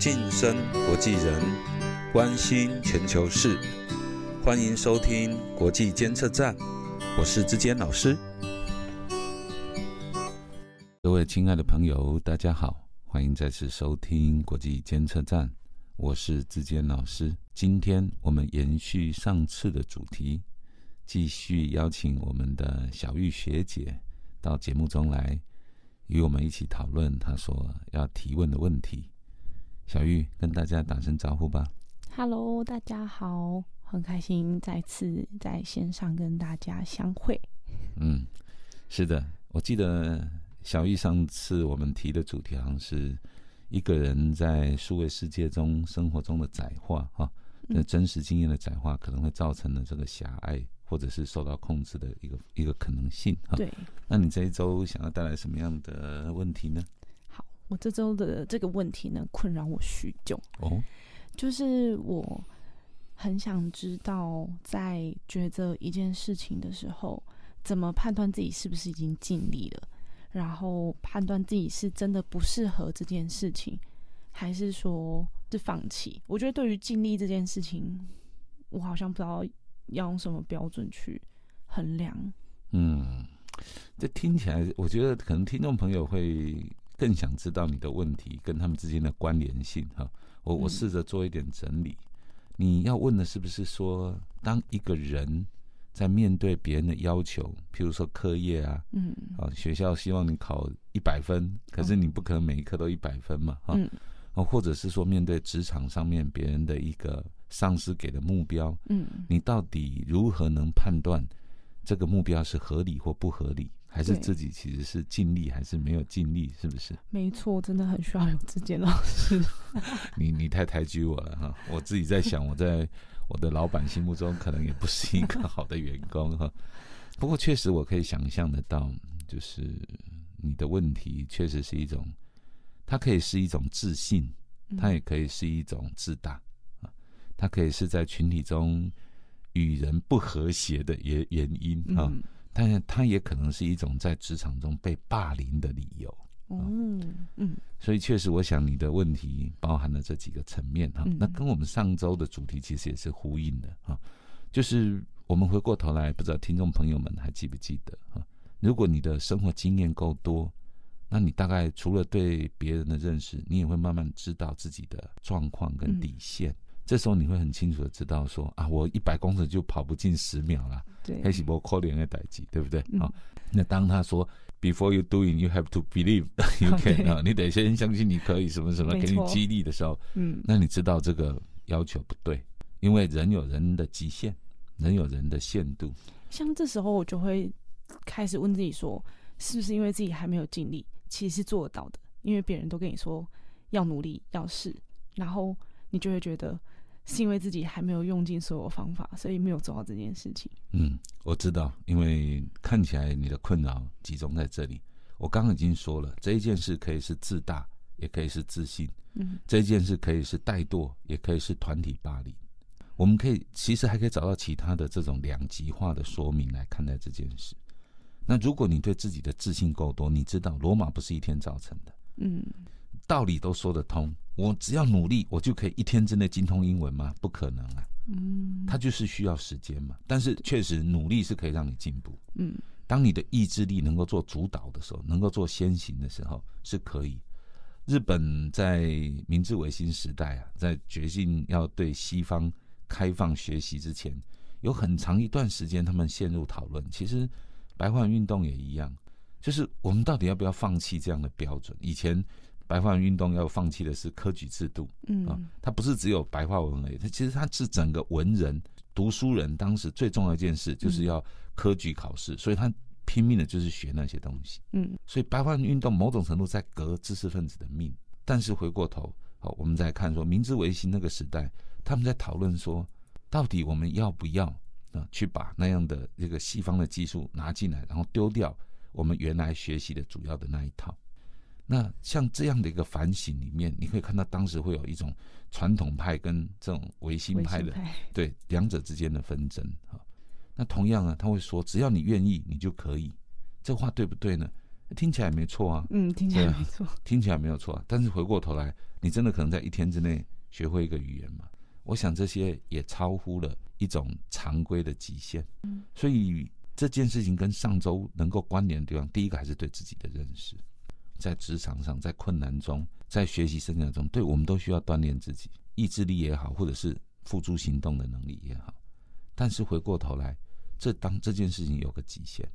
晋升国际人，关心全球事，欢迎收听国际监测站，我是志坚老师。各位亲爱的朋友，大家好，欢迎再次收听国际监测站，我是志坚老师。今天我们延续上次的主题，继续邀请我们的小玉学姐到节目中来，与我们一起讨论她所要提问的问题。小玉跟大家打声招呼吧。Hello，大家好，很开心再次在线上跟大家相会。嗯，是的，我记得小玉上次我们提的主题好像是一个人在数位世界中生活中的窄化哈，那真实经验的窄化可能会造成的这个狭隘或者是受到控制的一个一个可能性哈。对，那你这一周想要带来什么样的问题呢？好，我这周的这个问题呢，困扰我许久，哦，就是我很想知道，在抉择一件事情的时候，怎么判断自己是不是已经尽力了，然后判断自己是真的不适合这件事情，还是说是放弃？我觉得对于尽力这件事情，我好像不知道要用什么标准去衡量。嗯，这听起来，我觉得可能听众朋友会更想知道你的问题跟他们之间的关联性哈。我我嗯。试着做一点整理。你要问的是不是说，当一个人在面对别人的要求，譬如说课业啊，嗯。啊，学校希望你考一百分，可是你不可能每一科都一百分嘛，哈、嗯。哦，或者是说面对职场上面别人的一个上司给的目标，嗯。你到底如何能判断这个目标是合理或不合理，还是自己其实是尽力还是没有尽力，是不是？没错，真的很需要有志坚老师。你你太抬举我了哈，我自己在想，我在我的老板心目中可能也不是一个好的员工哈。不过确实我可以想象得到，就是你的问题确实是一种，它可以是一种自信，它也可以是一种自大啊，它可以是在群体中与人不和谐的原原因啊，嗯但是它也可能是一种在职场中被霸凌的理由。哦嗯。所以确实，我想你的问题包含了这几个层面哈、嗯。那跟我们上周的主题其实也是呼应的哈、就是我们回过头来，不知道听众朋友们还记不记得哈、如果你的生活经验够多，那你大概除了对别人的认识，你也会慢慢知道自己的状况跟底线。这时候你会很清楚的知道说啊，我一百公尺就跑不进十秒啦，对。黑喜波可怜的代际，对不对？嗯。好、那当他说 Before you doing, you have to believe you 哦 can 对啊，你得先相信你可以什么什么，给你激励的时候，嗯。那你知道这个要求不对，因为人有人的极限，人有人的限度。像这时候我就会开始问自己说，是不是因为自己还没有尽力，其实是做得到的，因为别人都跟你说要努力要试，然后你就会觉得是因为自己还没有用尽所有方法，所以没有做好这件事情。嗯，我知道，因为看起来你的困扰集中在这里。我刚刚已经说了，这一件事可以是自大，也可以是自信。嗯这一件事可以是怠惰，也可以是团体霸凌。我们可以其实还可以找到其他的这种两极化的说明来看待这件事。那如果你对自己的自信够多，你知道罗马不是一天造成的，嗯道理都说得通。我只要努力，我就可以一天之内精通英文吗？不可能啊，嗯它就是需要时间嘛。但是确实努力是可以让你进步。嗯当你的意志力能够做主导的时候，能够做先行的时候，是可以。日本在明治维新时代啊，在决定要对西方开放学习之前，有很长一段时间，他们陷入讨论。其实白话运动也一样，就是我们到底要不要放弃这样的标准？以前白话文运动要放弃的是科举制度，嗯啊嗯，它不是只有白话文而已，它其实它是整个文人、读书人当时最重要一件事，就是要科举考试，所以他拼命的就是学那些东西。嗯所以白话文运动某种程度在革知识分子的命。但是回过头，好，我们再看说明治维新那个时代，他们在讨论说，到底我们要不要啊去把那样的这个西方的技术拿进来，然后丢掉我们原来学习的主要的那一套。那像这样的一个反省里面，你会看到当时会有一种传统派跟这种维新派的对两者之间的纷争啊。那同样啊，他会说，只要你愿意，你就可以。这话对不对呢？听起来没错啊，嗯，听起来没错。听起来没有错啊。但是回过头来，你真的可能在一天之内学会一个语言吗？我想这些也超乎了一种常规的极限。嗯所以这件事情跟上周能够关联的地方，第一个还是对自己的认识，在职场上，在困难中，在学习生涯中，对我们都需要锻炼自己，意志力也好，或者是付诸行动的能力也好。但是回过头来，这当这件事情有个极限，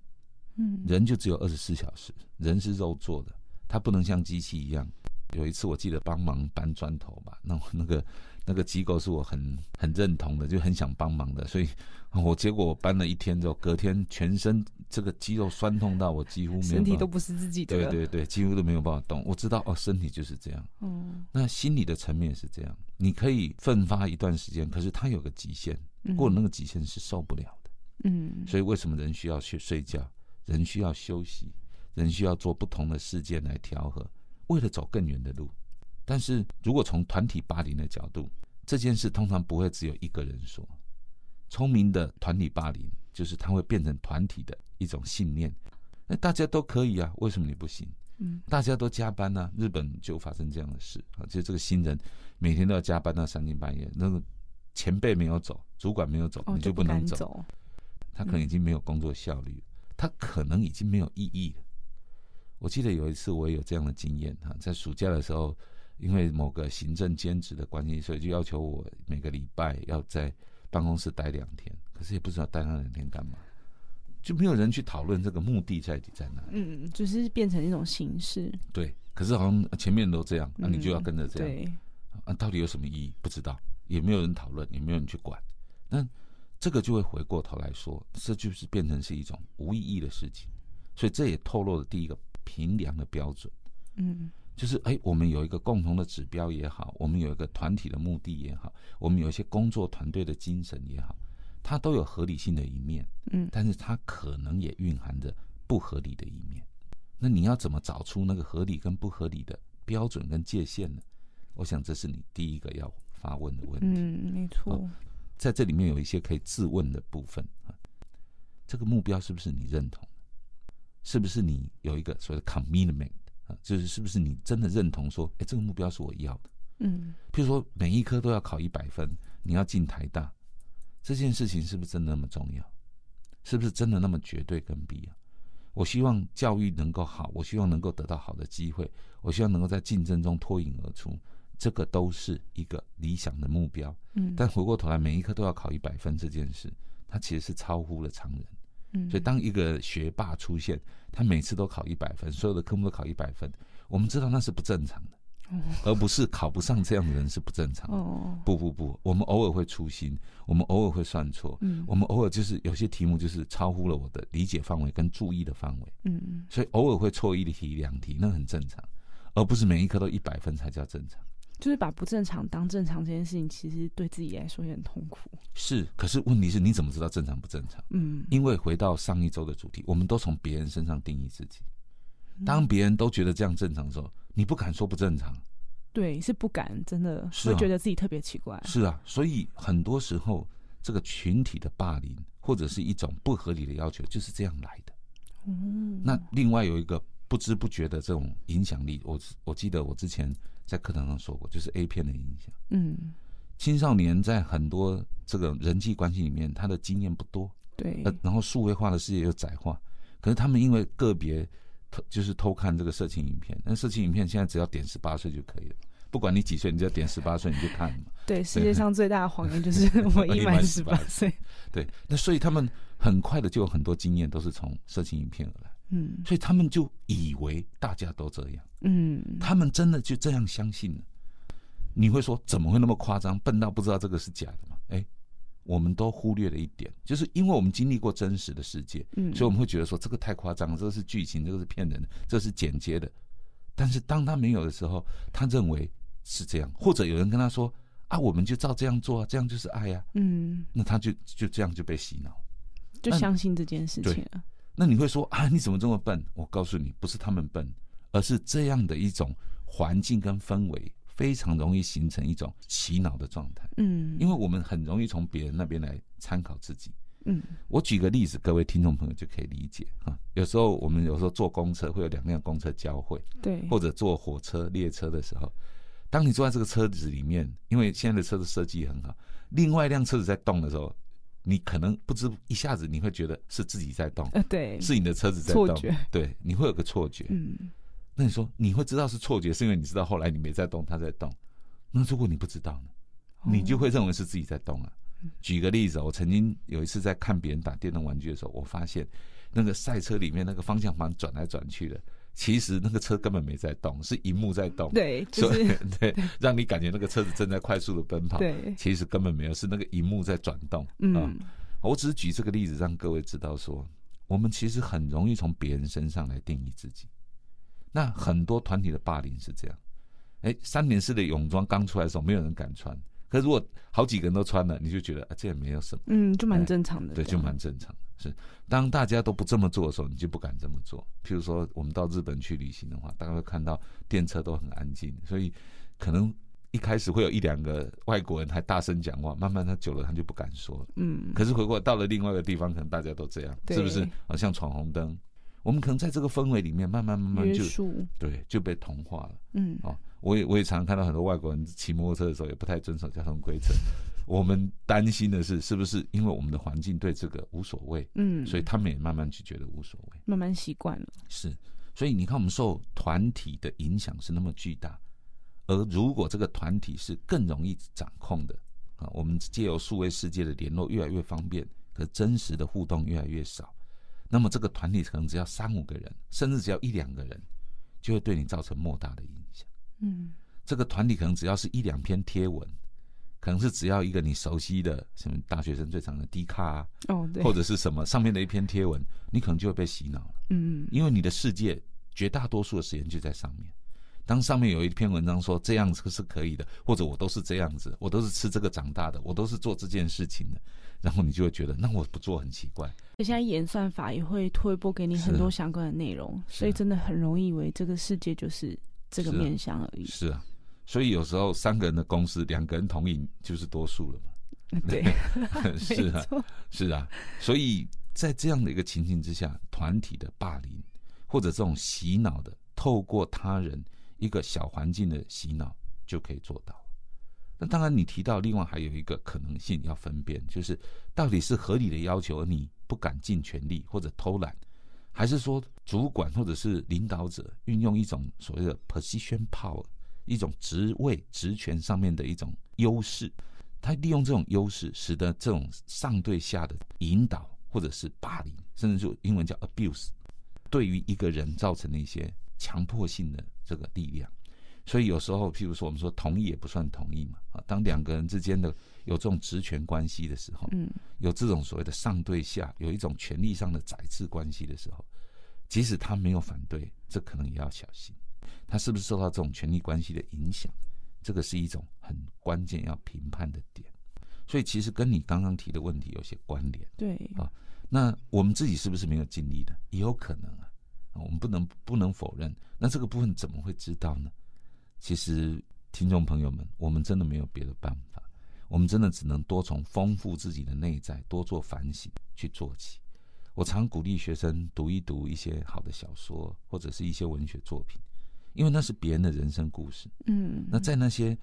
嗯，人就只有二十四小时，人是肉做的，他不能像机器一样。有一次我记得帮忙搬砖头吧，那我那个那个机构是我很很认同的，就很想帮忙的，所以我结果我搬了一天之后，隔天全身这个肌肉酸痛到我几乎没有身体都不是自己的。对对对，几乎都没有办法动。我知道哦，身体就是这样。嗯，那心理的层面是这样，你可以奋发一段时间，可是它有个极限，嗯过了那个极限是受不了的。嗯，所以为什么人需要去睡觉，人需要休息，人需要做不同的事件来调和，为了走更远的路。但是如果从团体霸凌的角度，这件事通常不会只有一个人说。聪明的团体霸凌，就是它会变成团体的一种信念。那大家都可以啊，为什么你不行？嗯大家都加班呢、日本就发生这样的事啊，就这个新人每天都要加班到三更半夜，那个前辈没有走，主管没有走，哦，你就不不能走。他可能已经没有工作效率了，他可能已经没有意义了。我记得有一次我也有这样的经验哈，在暑假的时候，因为某个行政兼职的关系，所以就要求我每个礼拜要在办公室待两天，可是也不知道待那两天干嘛，就没有人去讨论这个目的在底在哪里。嗯，就是变成一种形式。对，可是好像前面都这样，那、你就要嗯跟着这样。对，啊，到底有什么意义？不知道，也没有人讨论，也没有人去管。那这个就会回过头来说，这就是变成是一种无意义的事情。所以这也透露了第一个评量的标准，嗯就是哎，我们有一个共同的指标也好，我们有一个团体的目的也好，我们有一些工作团队的精神也好，它都有合理性的一面，嗯但是它可能也蕴含着不合理的一面。那你要怎么找出那个合理跟不合理的标准跟界限呢？我想这是你第一个要发问的问题。嗯，没错。在这里面有一些可以自问的部分啊，这个目标是不是你认同的？是不是你有一个所谓的 commitment 啊？就是是不是你真的认同说，哎，这个目标是我要的？嗯譬如说每一科都要考一百分，你要进台大，这件事情是不是真的那么重要？是不是真的那么绝对跟必要？我希望教育能够好，我希望能够得到好的机会，我希望能够在竞争中脱颖而出，这个都是一个理想的目标。嗯，但回过头来，每一科都要考一百分这件事，它其实是超乎了常人。嗯所以，当一个学霸出现，他每次都考一百分，所有的科目都考一百分，我们知道那是不正常的，而不是考不上这样的人是不正常的。哦，不不不，我们偶尔会粗心，我们偶尔会算错，嗯我们偶尔就是有些题目就是超乎了我的理解范围跟注意的范围，嗯所以偶尔会错一题两题，那很正常，而不是每一科都一百分才叫正常。就是把不正常当正常这件事情，其实对自己来说也很痛苦。是，可是问题是你怎么知道正常不正常？嗯，因为回到上一周的主题，我们都从别人身上定义自己。当别人都觉得这样正常的时候，你不敢说不正常。对，是不敢，真的是啊会觉得自己特别奇怪。是啊，所以很多时候这个群体的霸凌或者是一种不合理的要求，就是这样来的。嗯，那另外有一个不知不觉的这种影响力，我我记得我之前在课堂上说过，就是 A 片的影响。嗯，青少年在很多这个人际关系里面，他的经验不多，对，呃，然后数位化的世界又窄化，可是他们因为个别偷就是偷看这个色情影片，那色情影片现在只要点十八岁就可以了，不管你几岁，你只要点十八岁你就看嘛。对，世界上最大的谎言就是我已 满十八岁。对，那所以他们很快的就有很多经验都是从色情影片而来，嗯所以他们就以为大家都这样，嗯，他们真的就这样相信了。你会说怎么会那么夸张，笨到不知道这个是假的吗？哎，我们都忽略了一点，就是因为我们经历过真实的世界，嗯所以我们会觉得说这个太夸张了，这个是剧情，这个是骗人的，这是剪接的。但是当他没有的时候，他认为是这样，或者有人跟他说啊，我们就照这样做啊，这样就是爱啊，嗯，那他就就这样就被洗脑。就相信这件事情了。那你会说啊，你怎么这么笨？我告诉你，不是他们笨，而是这样的一种环境跟氛围，非常容易形成一种洗脑的状态。嗯，因为我们很容易从别人那边来参考自己，嗯。我举个例子，各位听众朋友就可以理解哈。有时候我们有时候坐公车会有两辆公车交汇，对，或者坐火车、列车的时候，当你坐在这个车子里面，因为现在的车子设计很好，另外一辆车子在动的时候，你可能不知一下子你会觉得是自己在动，呃对，是你的车子在动，对，你会有个错觉。嗯那你说你会知道是错觉，是因为你知道后来你没在动，它在动。那如果你不知道呢？你就会认为是自己在动啊。举个例子，我曾经有一次在看别人打电动玩具的时候，我发现那个赛车里面那个方向盘转来转去的，其实那个车根本没在动，是荧幕在动。对，就 所以对，让你感觉那个车子正在快速的奔跑，对，其实根本没有，是那个荧幕在转动。啊嗯我只是举这个例子让各位知道说，我们其实很容易从别人身上来定义自己。那很多团体的霸凌是这样，哎，三点式的泳装刚出来的时候，没有人敢穿。可是如果好几个人都穿了，你就觉得啊，这也没有什么，嗯，就蛮哎正常的，对，就蛮正常的。是，当大家都不这么做的时候，你就不敢这么做。譬如说，我们到日本去旅行的话，大家会看到电车都很安静，所以可能一开始会有一两个外国人还大声讲话，慢慢他久了他就不敢说了。嗯，可是回过到了另外一个地方，可能大家都这样，是不是？好像闯红灯，我们可能在这个氛围里面，慢慢慢慢就，对就被同化了。嗯哦，我也我也常常看到很多外国人骑摩托车的时候也不太遵守交通规则。我们担心的是，是不是因为我们的环境对这个无所谓，嗯，所以他们也慢慢就觉得无所谓。慢慢习惯了，是，所以你看，我们受团体的影响是那么巨大，而如果这个团体是更容易掌控的啊，我们借由数位世界的联络越来越方便，可真实的互动越来越少，那么这个团体可能只要三五个人，甚至只要一两个人，就会对你造成莫大的影响。嗯这个团体可能只要是一两篇贴文，可能是只要一个你熟悉的什么大学生最常的 D 卡啊，哦对，或者是什么上面的一篇贴文，你可能就会被洗脑了。嗯因为你的世界绝大多数的时间就在上面。当上面有一篇文章说这样子是可以的，或者我都是这样子，我都是吃这个长大的，我都是做这件事情的，然后你就会觉得，那我不做很奇怪。现在演算法也会推播给你很多相关的内容，所以真的很容易以为这个世界就是这个面向而已。是啊，所以有时候三个人的公司，两个人同意就是多数了嘛。对，是啊，是啊，所以在这样的一个情境之下，团体的霸凌或者这种洗脑的，透过他人一个小环境的洗脑就可以做到。那当然，你提到另外还有一个可能性要分辨，就是到底是合理的要求，你不敢尽全力或者偷懒，还是说主管或者是领导者运用一种所谓的 position power，一种职位职权上面的一种优势，他利用这种优势，使得这种上对下的引导或者是霸凌，甚至就英文叫 abuse，对于一个人造成的一些强迫性的这个力量。所以有时候，譬如说我们说同意也不算同意嘛，啊，当两个人之间的有这种职权关系的时候，嗯有这种所谓的上对下，有一种权力上的宰制关系的时候，即使他没有反对，这可能也要小心，他是不是受到这种权力关系的影响？这个是一种很关键要评判的点。所以其实跟你刚刚提的问题有些关联。对，啊那我们自己是不是没有尽力的？也有可能啊，啊我们不能不能否认。那这个部分怎么会知道呢？其实，听众朋友们，我们真的没有别的办法，我们真的只能多从丰富自己的内在，多做反省去做起。我常鼓励学生读一读一些好的小说，或者是一些文学作品，因为那是别人的人生故事。嗯，那在那些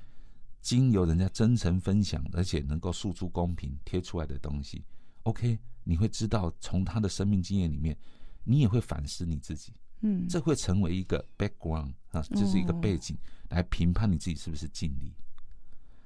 经由人家真诚分享，而且能够诉诸公平贴出来的东西，OK，你会知道从他的生命经验里面，你也会反思你自己，嗯，这会成为一个 background 啊，这是一个哦背景来评判你自己是不是尽力。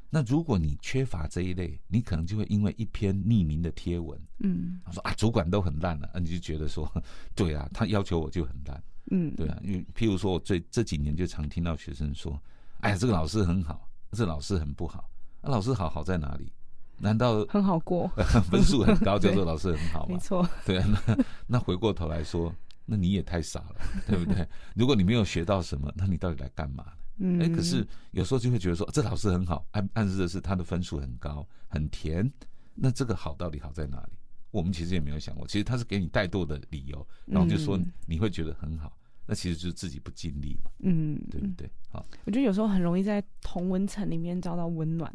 那如果你缺乏这一类，你可能就会因为一篇匿名的贴文，嗯他说啊主管都很烂了、啊，你就觉得说，对啊，他要求我就很烂。嗯，对啊，因为譬如说，我最这几年就常听到学生说：“哎呀，这个老师很好，这个老师很不好。那、老师好好在哪里？难道很好过，分数很高叫对做老师很好吗？没错，对啊，那 那回过头来说，那你也太傻了，对不对？如果你没有学到什么，那你到底来干嘛呢？嗯，哎，可是有时候就会觉得说，这老师很好，暗暗示的是他的分数很高，很甜。那这个好到底好在哪里？我们其实也没有想过，其实他是给你怠惰的理由，然后就说嗯你会觉得很好，那其实就是自己不尽力嘛。嗯，对不对？好，我觉得有时候很容易在同温层里面找到温暖，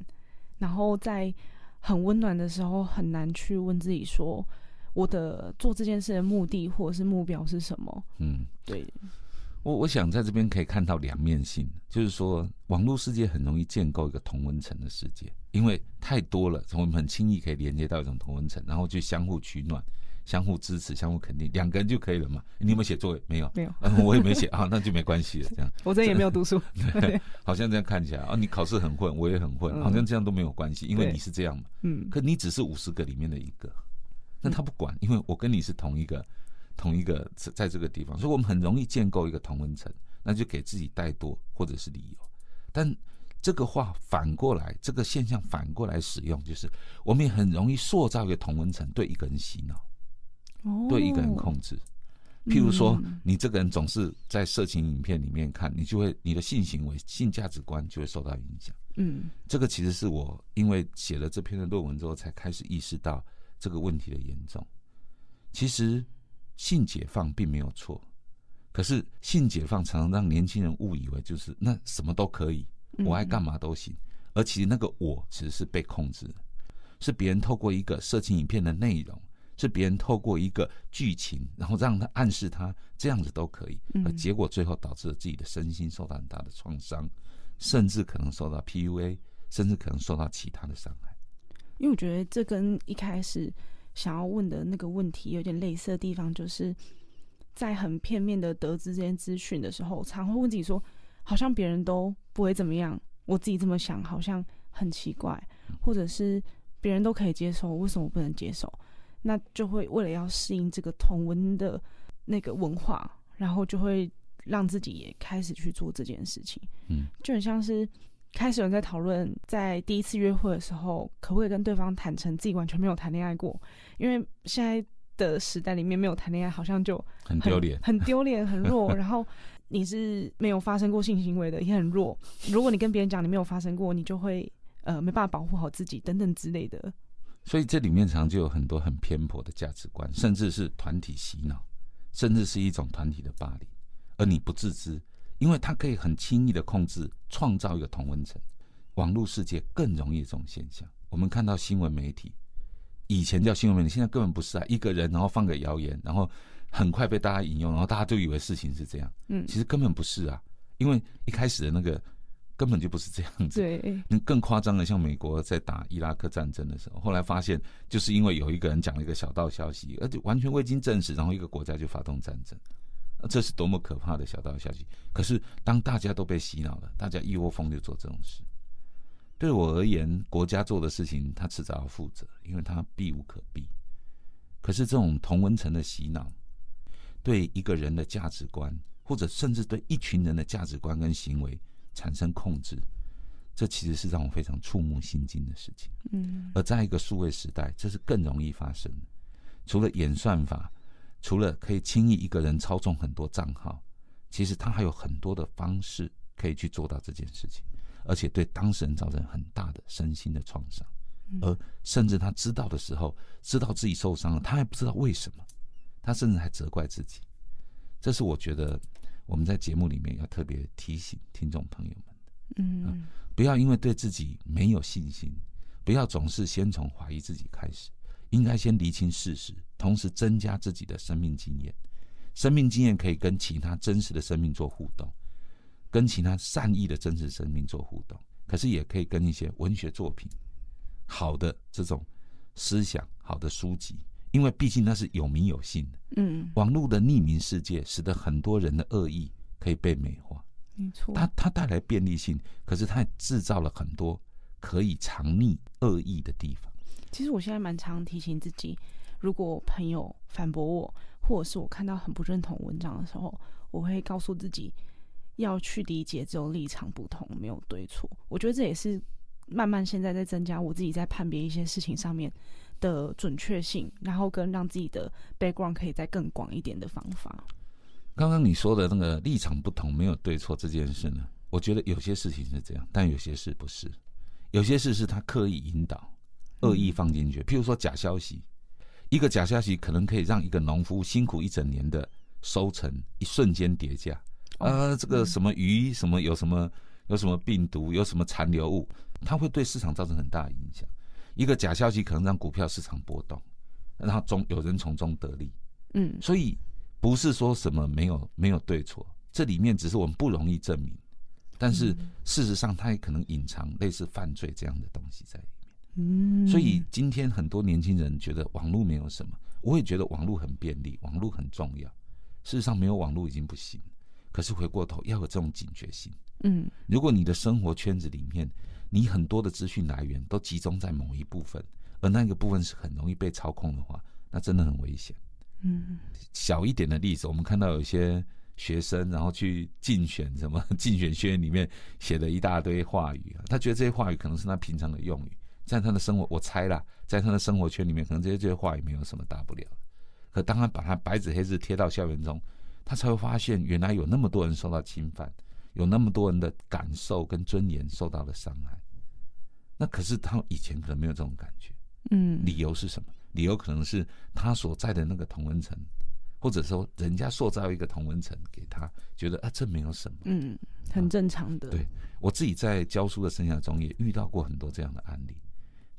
然后在很温暖的时候，很难去问自己说，我的做这件事的目的或者是目标是什么？嗯，对，我我想在这边可以看到两面性，就是说网络世界很容易建构一个同温层的世界，因为太多了，我们很轻易可以连接到一种同温层，然后就相互取暖、相互支持、相互肯定，两个人就可以了嘛。你有没有写作业？没有，没有，嗯，我也没写啊，那就没关系了。这样，我这也没有读书，对，好像这样看起来啊，你考试很混，我也很混，嗯好像这样都没有关系，因为你是这样嘛。嗯，可你只是五十个里面的一个，那他不管，因为我跟你是同一个同一个在在这个地方，所以我们很容易建构一个同温层，那就给自己带多或者是理由。但这个话反过来，这个现象反过来使用，就是我们也很容易塑造一个同温层，对一个人洗脑，哦，对一个人控制。譬如说嗯，你这个人总是在色情影片里面看，你就会你的性行为、性价值观就会受到影响。嗯这个其实是我因为写了这篇的论文之后，才开始意识到这个问题的严重。其实性解放并没有错，可是性解放常常让年轻人误以为就是那什么都可以，嗯我爱干嘛都行，而其实那个我其实是被控制的，是别人透过一个色情影片的内容，是别人透过一个剧情，然后让他暗示他这样子都可以，嗯而结果最后导致了自己的身心受到很大的创伤，甚至可能受到 PUA，甚至可能受到其他的伤害。因为我觉得这跟一开始想要问的那个问题有点类似的地方，就是在很片面的得知这些资讯的时候，常会问自己说，好像别人都不会怎么样，我自己这么想好像很奇怪，或者是别人都可以接受，为什么我不能接受？那就会为了要适应这个同文的那个文化，然后就会让自己也开始去做这件事情。嗯，就很像是开始有人在讨论，在第一次约会的时候，可不可以跟对方坦诚自己完全没有谈恋爱过？因为现在的时代里面，没有谈恋爱好像就很丢脸。很丢脸，很弱。然后你是没有发生过性行为的，也很弱。如果你跟别人讲你没有发生过，你就会呃没办法保护好自己等等之类的。所以这里面常就有很多很偏颇的价值观，甚至是团体洗脑，甚至是一种团体的霸凌，而你不自知，因为它可以很轻易的控制，创造一个同温层。网络世界更容易这种现象。我们看到新闻媒体，以前叫新闻媒体，现在根本不是啊，一个人然后放个谣言，然后很快被大家引用，然后大家就以为事情是这样，嗯，其实根本不是啊，因为一开始的那个根本就不是这样子。对，你更夸张的，像美国在打伊拉克战争的时候，后来发现就是因为有一个人讲了一个小道消息，而且完全未经证实，然后一个国家就发动战争，呃这是多么可怕的小道消息！可是当大家都被洗脑了，大家一窝蜂就做这种事。对我而言，国家做的事情，他迟早要负责，因为他避无可避。可是这种同温层的洗脑，对一个人的价值观，或者甚至对一群人的价值观跟行为产生控制，这其实是让我非常触目心惊的事情。嗯而在一个数位时代，这是更容易发生的。除了演算法，除了可以轻易一个人操纵很多账号，其实他还有很多的方式可以去做到这件事情，而且对当事人造成很大的身心的创伤。而甚至他知道的时候，知道自己受伤了，他还不知道为什么，他甚至还责怪自己。这是我觉得我们在节目里面要特别提醒听众朋友们。嗯不要因为对自己没有信心，不要总是先从怀疑自己开始，应该先厘清事实，同时增加自己的生命经验。生命经验可以跟其他真实的生命做互动，跟其他善意的真实生命做互动，可是也可以跟一些文学作品、好的这种思想、好的书籍，因为毕竟那是有名有姓的。嗯，网络的匿名世界，使得很多人的恶意可以被美化。没错。它它带来便利性，可是它也制造了很多可以藏匿恶意的地方。其实我现在蛮常提醒自己，如果朋友反驳我，或者是我看到很不认同文章的时候，我会告诉自己要去理解只有立场不同，没有对错。我觉得这也是慢慢现在在增加我自己在判别一些事情上面的准确性，然后跟让自己的 background 可以再更广一点的方法。刚刚你说的那个立场不同，没有对错这件事呢，我觉得有些事情是这样，但有些事不是。有些事是他刻意引导、恶意放进去，譬如说假消息，一个假消息可能可以让一个农夫辛苦一整年的收成一瞬间跌价。哦呃，这个什么鱼，什么有什么有什么病毒，有什么残留物，它会对市场造成很大的影响。一个假消息可能让股票市场波动，然后中有人从中得利。嗯，所以不是说什么没有没有对错，这里面只是我们不容易证明，但是事实上它也可能隐藏类似犯罪这样的东西在里面。嗯，所以今天很多年轻人觉得网络没有什么，我也觉得网络很便利，网络很重要。事实上没有网络已经不行，可是回过头要有这种警觉性。嗯，如果你的生活圈子里面，你很多的资讯来源都集中在某一部分，而那个部分是很容易被操控的话，那真的很危险。嗯，小一点的例子，我们看到有些学生，然后去竞选什么 竞选宣言里面写了一大堆话语啊，他觉得这些话语可能是他平常的用语，在他的生活，我猜啦，在他的生活圈里面，可能这些这些话也没有什么大不了。可当他把他白纸黑字贴到校园中，他才会发现，原来有那么多人受到侵犯，有那么多人的感受跟尊严受到了伤害。那可是他以前可能没有这种感觉，嗯，理由是什么？理由可能是他所在的那个同文层，或者说人家塑造一个同文层给他，觉得啊这没有什么。嗯，很正常的。对我自己在教书的生涯中也遇到过很多这样的案例。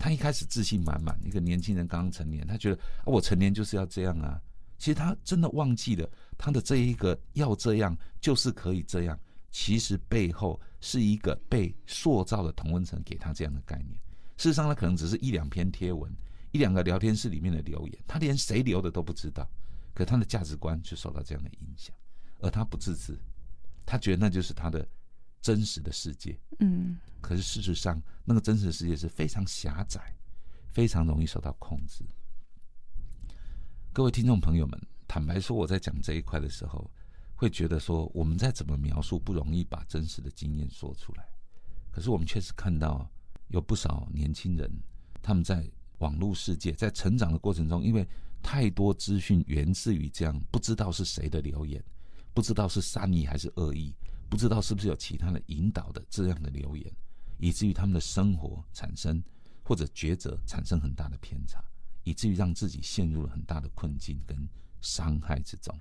他一开始自信满满，一个年轻人刚刚成年，他觉得啊我成年就是要这样啊。其实他真的忘记了他的这一个要这样就是可以这样，其实背后是一个被塑造的同温层给他这样的概念。事实上，他可能只是一两篇贴文。一两个聊天室里面的留言，他连谁留的都不知道，可他的价值观就受到这样的影响，而他不自知，他觉得那就是他的真实的世界。嗯，可是事实上，那个真实的世界是非常狭窄，非常容易受到控制。各位听众朋友们，坦白说，我在讲这一块的时候，会觉得说，我们在怎么描述不容易把真实的经验说出来，可是我们确实看到有不少年轻人，他们在。网络世界在成长的过程中，因为太多资讯源自于这样，不知道是谁的留言，不知道是善意还是恶意，不知道是不是有其他的引导的这样的留言，以至于他们的生活产生或者抉择产生很大的偏差，以至于让自己陷入了很大的困境跟伤害之中。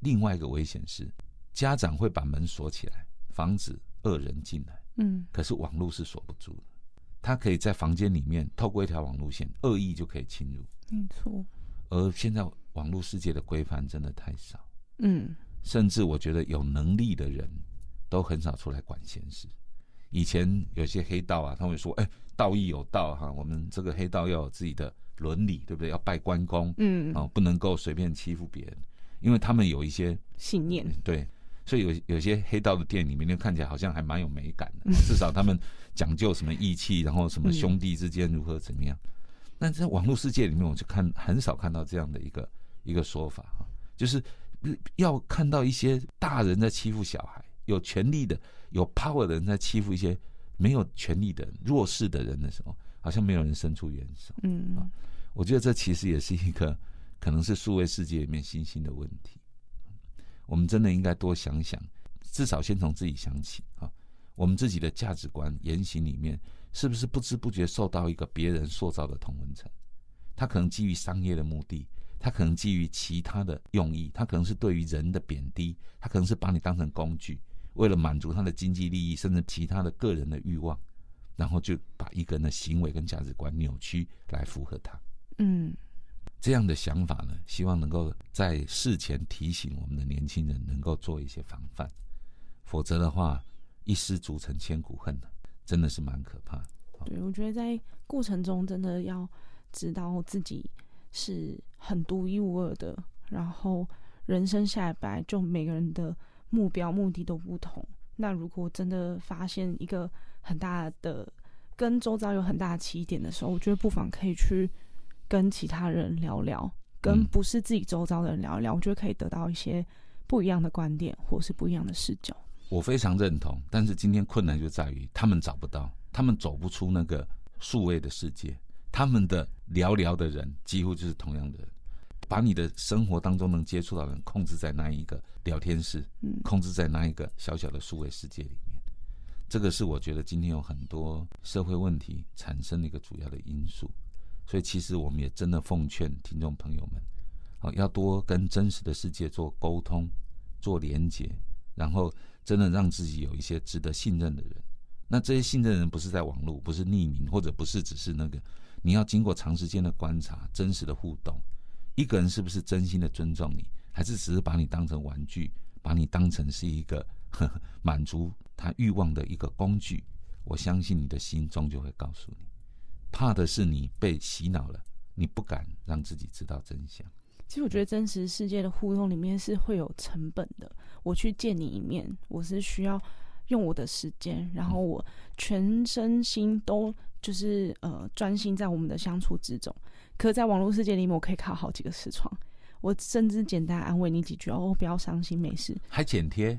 另外一个危险是，家长会把门锁起来，防止恶人进来。嗯，可是网络是锁不住的。他可以在房间里面透过一条网路线，恶意就可以侵入。没错。而现在网络世界的规范真的太少，嗯，甚至我觉得有能力的人都很少出来管闲事。以前有些黑道啊，他会说：“哎，道义有道哈，我们这个黑道要有自己的伦理，对不对？要拜关公，嗯，哦，不能够随便欺负别人，因为他们有一些信念。”对。所以有有些黑道的店里面，就看起来好像还蛮有美感的，至少他们讲究什么义气，然后什么兄弟之间如何怎么样。但在网络世界里面，我就看很少看到这样的一个一个说法哈，就是要看到一些大人在欺负小孩，有权力的、有 power 的人在欺负一些没有权力的弱势的人的时候，好像没有人伸出援手。嗯，我觉得这其实也是一个 可能是数位世界里面新兴的问题。我们真的应该多想想，至少先从自己想起啊。我们自己的价值观言行里面，是不是不知不觉受到一个别人塑造的同文层？他可能基于商业的目的，他可能基于其他的用意，他可能是对于人的贬低，他可能是把你当成工具，为了满足他的经济利益，甚至其他的个人的欲望，然后就把一个人的行为跟价值观扭曲来符合他。嗯。这样的想法呢，希望能够在事前提醒我们的年轻人，能够做一些防范，否则的话，一失足成千古恨真的是蛮可怕。对，我觉得在过程中真的要知道自己是很独一无二的，然后人生下来就每个人的目标目的都不同。那如果真的发现一个很大的跟周遭有很大的起点的时候，我觉得不妨可以去。跟其他人聊聊，跟不是自己周遭的人聊一聊，我觉得可以得到一些不一样的观点，或是不一样的视角。我非常认同，但是今天困难就在于他们找不到，他们走不出那个数位的世界，他们的聊聊的人几乎就是同样的人，把你的生活当中能接触到的人控制在那一个聊天室，控制在那一个小小的数位世界里面，这个是我觉得今天有很多社会问题产生的一个主要的因素。所以，其实我们也真的奉劝听众朋友们，啊，要多跟真实的世界做沟通、做连接，然后真的让自己有一些值得信任的人，那这些信任的人不是在网络，不是匿名，或者不是只是那个，你要经过长时间的观察、真实的互动，一个人是不是真心的尊重你，还是只是把你当成玩具，把你当成是一个 满足他欲望的一个工具？我相信你的心终究会告诉你，怕的是你被洗脑了，你不敢让自己知道真相。其实我觉得真实世界的互动里面是会有成本的。我去见你一面，我是需要用我的时间，然后我全身心都就是呃专心在我们的相处之中。可在网络世界里面，我可以靠好几个视窗，我甚至简单安慰你几句哦，不要伤心，没事。还剪贴，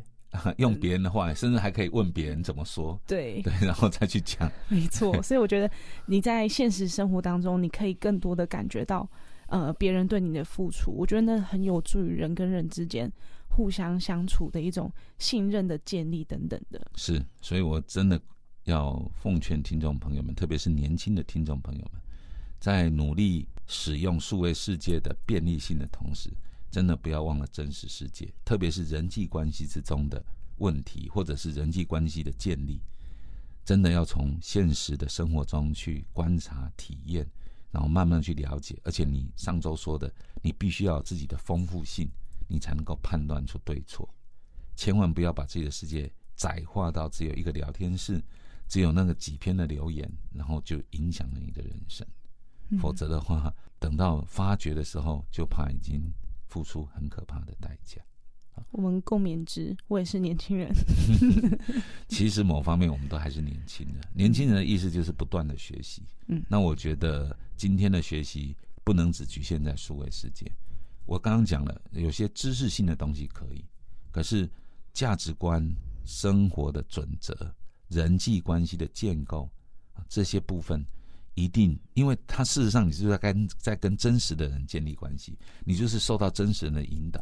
用别人的话，甚至还可以问别人怎么说。对对，然后再去讲。没错，所以我觉得你在现实生活当中，你可以更多的感觉到。呃，别人对你的付出，我觉得那很有助于人跟人之间互相相处的一种信任的建立等等的。是，所以我真的要奉劝听众朋友们，特别是年轻的听众朋友们，在努力使用数位世界的便利性的同时，真的不要忘了真实世界，特别是人际关系之中的问题，或者是人际关系的建立，真的要从现实的生活中去观察体验。然后慢慢去了解，而且你上周说的，你必须要有自己的丰富性，你才能够判断出对错。千万不要把自己的世界窄化到只有一个聊天室，只有那个几篇的留言，然后就影响了你的人生。否则的话，等到发觉的时候，就怕已经付出很可怕的代价。我们共勉之，我也是年轻人。其实某方面我们都还是年轻人。年轻人的意思就是不断的学习。嗯，那我觉得今天的学习不能只局限在数位世界。我刚刚讲了，有些知识性的东西可以，可是价值观、生活的准则、人际关系的建构这些部分一定，因为它事实上你是在跟在跟真实的人建立关系，你就是受到真实人的引导。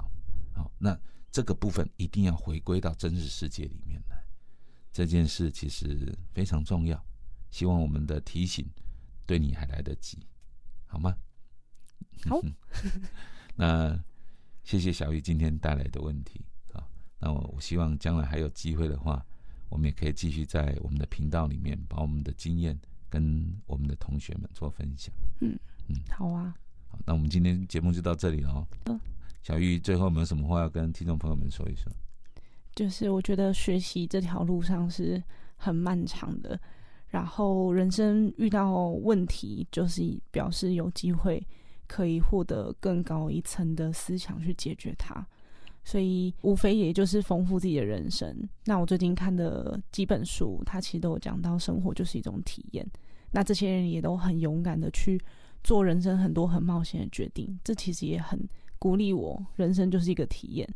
好，那。这个部分一定要回归到真实世界里面来，这件事其实非常重要。希望我们的提醒对你还来得及，好吗？好，那谢谢小玉今天带来的问题啊。那我我希望将来还有机会的话，我们也可以继续在我们的频道里面把我们的经验跟我们的同学们做分享。嗯嗯，好啊。好，那我们今天节目就到这里了哦。嗯。小玉，最后有没有什么话要跟听众朋友们说一说？就是我觉得学习这条路上是很漫长的，然后人生遇到问题，就是表示有机会可以获得更高一层的思想去解决它，所以无非也就是丰富自己的人生。那我最近看的几本书，它其实都有讲到生活就是一种体验。那这些人也都很勇敢的去做人生很多很冒险的决定，这其实也很。鼓励我，人生就是一个体验，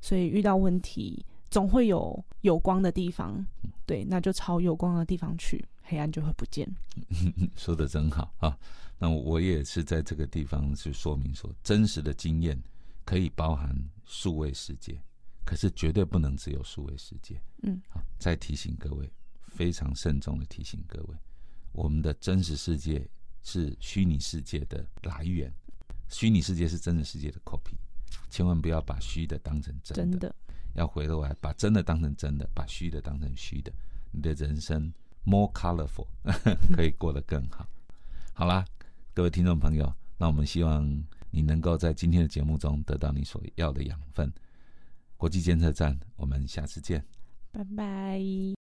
所以遇到问题总会有有光的地方，对，那就朝有光的地方去，黑暗就会不见。说的真好啊！那我也是在这个地方去说明说，真实的经验可以包含数位世界，可是绝对不能只有数位世界。嗯，好，再提醒各位，非常慎重的提醒各位，我们的真实世界是虚拟世界的来源。虚拟世界是真实世界的 copy，千万不要把虚的当成真的，要回头来把真的当成真的，把虚的当成虚的，你的人生 more colorful，可以过得更好。好啦，各位听众朋友，那我们希望你能够在今天的节目中得到你所要的养分。国际监测站，我们下次见，拜拜。